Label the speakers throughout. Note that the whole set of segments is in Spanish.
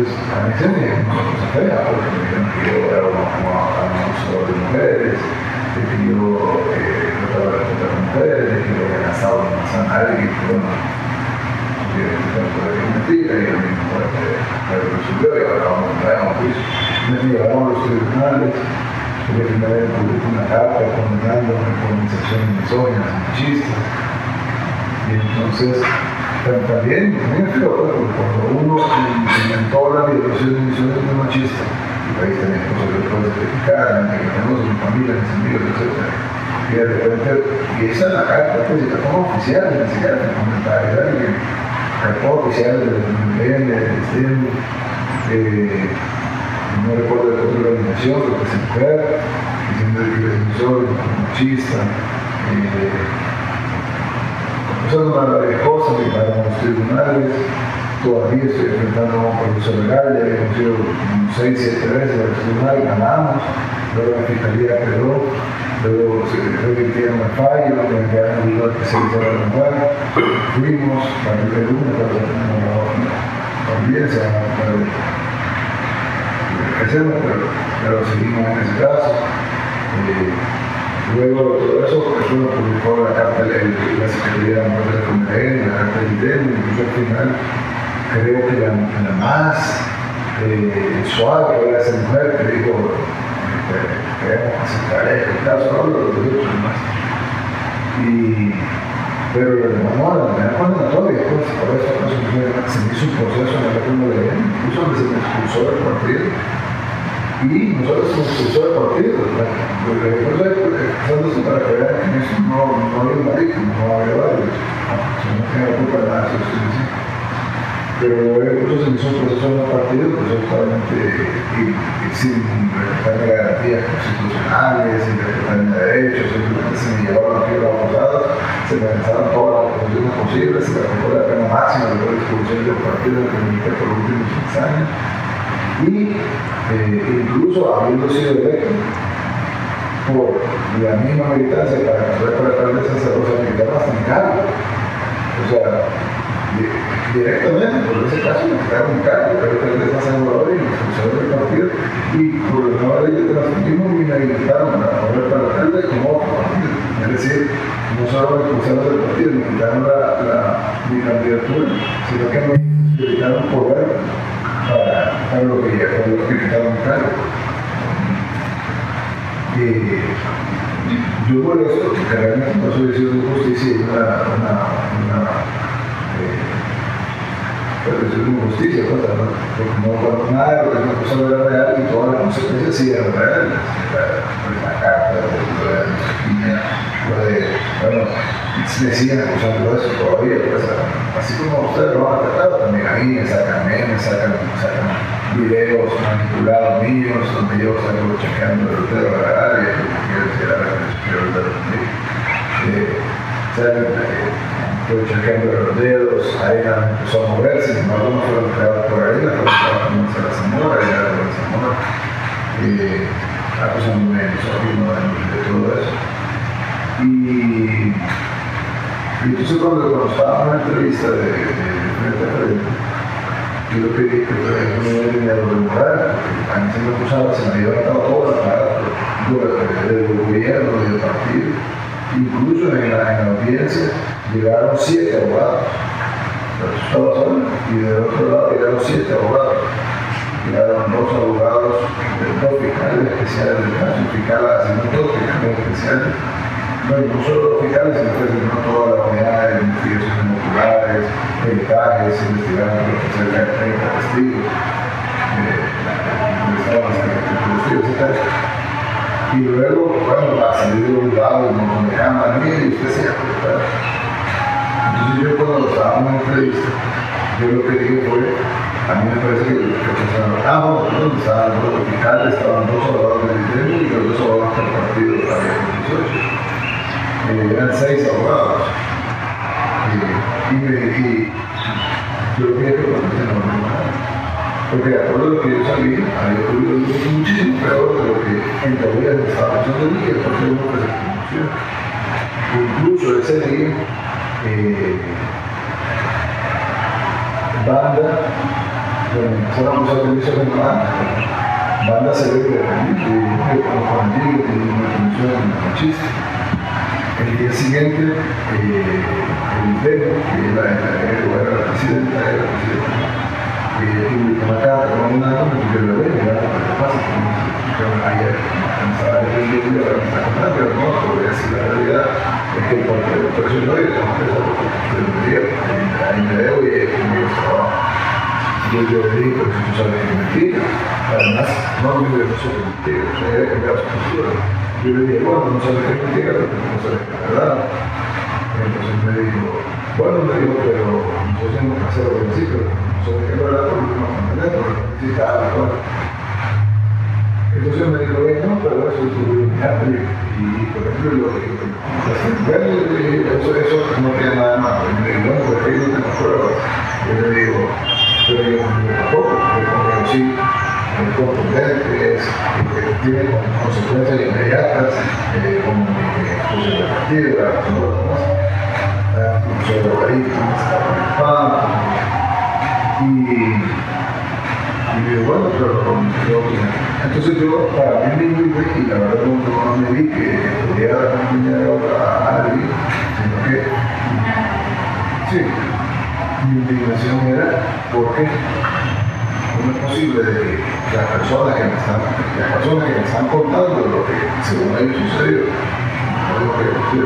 Speaker 1: Entonces, a mí se me fea, porque me que yo era un abusador de mujeres, de yo eh, trataba de contra mujeres, de que yo había gastado más a nadie, que bueno, que de mentira, y a no me resolvió, y ahora vamos a un juicio. Me llevaron a los tribunales, que me publicó una carta condenándome por organizaciones misóginas, machistas, y entonces también, también estoy de acuerdo, cuando uno inventó la violación de misiones machista, ahí también cosas que puedes criticar, que tenemos en familia, mis amigos, etc. Y de repente, y esa es la carta, pues, la forma oficial, ni siquiera el comentario, de alguien, la forma oficial del MPN, del STEM, no recuerdo de otra organización, lo que es mujer, diciendo que es machista, eh, son una varias cosas que para los tribunales todavía estoy enfrentando a un proceso legal, ya hemos ido 6, 7 veces al tribunal, ganamos, luego la fiscalía quedó, luego se revirtieron el fallo, me quedaron ayuda que se hizo la fuimos para el lunes, también se van a pero, pero seguimos en ese caso. Eh, Luego todo eso, eso publicó la carta de la Secretaría de la Muerte de la carta del IDEM, incluso al final creo que la, la más eh, suave fue esa mujer que dijo queremos aceptar el caso, no lo que dijo más. Y, pero lo demás no, la primera condenatoria, pues, por eso se me hizo un proceso en la reforma de ley, incluso donde se me expulsó del partido y nosotros somos expulsó del partido. No, no había marítimo, no había varios. No tenía culpa de nada, pero incluso se hizo un proceso en el partido, pues totalmente sin respetar garantías constitucionales, sin respetar derechos, simplemente se me llevaron aquí los abogados, se me pensaron todas las condiciones posibles, se me la pena máxima de la expulsión del partido que me por los últimos 15 años. Y eh, incluso habiendo sido electo por la misma militancia para que para el alcalde de San militar bastante cargo. O sea, directamente, por ese caso me quitaron un cargo, pero San Salvador y el funcionario del partido, y por la nueva ley de transfugismo me inhabilitaron a volver para el alcalde como otro partido. Es decir, no solo expulsaron del partido, me quitaron la, la, mi candidatura, sino que me inhabilitaron por ver para, para lo que para lo que estaban claro. Yo por eso, que realmente no soy decisión de justicia, una, una, una eh, de justicia, pues, ¿no? porque no nada de lo que una cosa era real y todas las consecuencias sí eran reales. La, la carta, lo de, bueno, me siguen de eso todavía, pues, así como ustedes lo han tratado, también a mí me sacan memes, sacan, sacan videos manipulados míos, donde yo salgo chequeando el dedo a la área, quiero decir la chequeo el eh, salen, estoy chequeando los dedos, ahí empezó a moverse, sin embargo no fueron creados por la fueron creadas por la Zamora, la de Zamora, eh, acusándome de misógino de todo eso. Y entonces cuando, cuando estaba en una entrevista de, frente a frente, yo lo que dije fue que no era dinero de moral, porque a mí se me acusaba, se me había levantado toda la cara del gobierno del partido. Incluso en la, en audiencia llegaron siete abogados. Y del otro lado llegaron siete abogados. Llegaron dos abogados, dos fiscales especiales del caso, fiscales, sino dos fiscales especiales no, no solo los fiscales, sino toda la unidad de investigaciones moleculares, peritajes, investigando cerca de 30 testigos, eh, Y luego, bueno, a salir de un lado, montón de cámaras, mire, y usted se Entonces yo cuando estaba en entrevista, yo lo que dije fue, a mí me parece que, que pensaron, ah, bueno, ¿dónde estaban los fiscales? Estaban dos abogados del INTENO y los dos abogados del partido de la 18 eran seis abogados. y, me, y yo creo que no porque de acuerdo a lo que yo sabía, había ocurrido muchísimo peor de lo que en teoría se estaba el día, porque hubo persecución. Incluso ese día, eh, Banda bueno, empezaron a usar servicios de banda, banda se ve de con Juan Diego, tiene una función machista. El día siguiente, eh, el Vero, que era el de la presidenta, era la presidenta, eh, publicó una carta con una cosa que yo lo veo, ¿verdad? Lo que que ayer pensaba que el día de está contando, pero no, porque así la realidad es que por eso no estamos pensando que debería, ahí me veo y es yo. Yo le digo, si tú sabes que mentira, además, no me que eso mentira, o sea, era cambiar su postura. Yo le dije, bueno, no sabes es mentira, pero no sabes es verdad. Entonces me dijo, bueno, me dijo, pero nosotros tenemos que hacerlo por sí, pero no sabes que es verdad porque no nos mantenemos, porque necesita algo, bueno. Entonces me dijo, no, pero eso es tu voluntad, y por ejemplo, lo que eso, eso no tiene nada más. Me dijo, bueno, porque ahí no tengo pruebas. Yo le digo, pero yo tampoco, porque sí, es contundentes, que tiene consecuencias inmediatas, eh, como expulsión de partida, todo lo demás, sobre logaritmos, y, y digo, bueno, pero yo, entonces yo para mí me libre y la verdad no, me vi que podía acompañar a nadie, sino que sí, mi indignación era ¿por qué? ¿Cómo es posible de que las personas que me están, las personas que están contando lo que según ellos sucedió, no digo que yo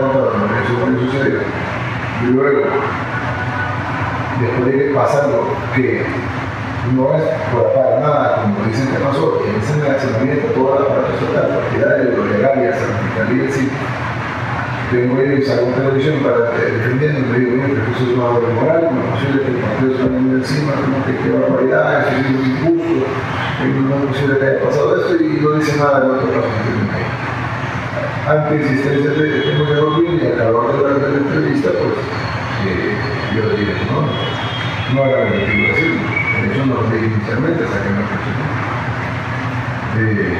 Speaker 1: no lo que y luego, después de que pasa lo que no es por para nada, como dicen que pasó, y en ese relacionamiento toda la parte social, partidaria, lo legal y la fiscalía, sí, tengo y salgo en televisión para defendiendo, me digo, mira, que eso es una doble moral, es posible que el partido se venga encima, como que qué barbaridad, eso es un injusto, no es posible que haya pasado esto y no dice nada de lo que pasó en el Ante insistencia de tengo que volver y calor de la, entrevista, pues eh, yo dije, no, no era el objetivo decirlo, de hecho no lo dije inicialmente hasta que me presionó. Eh,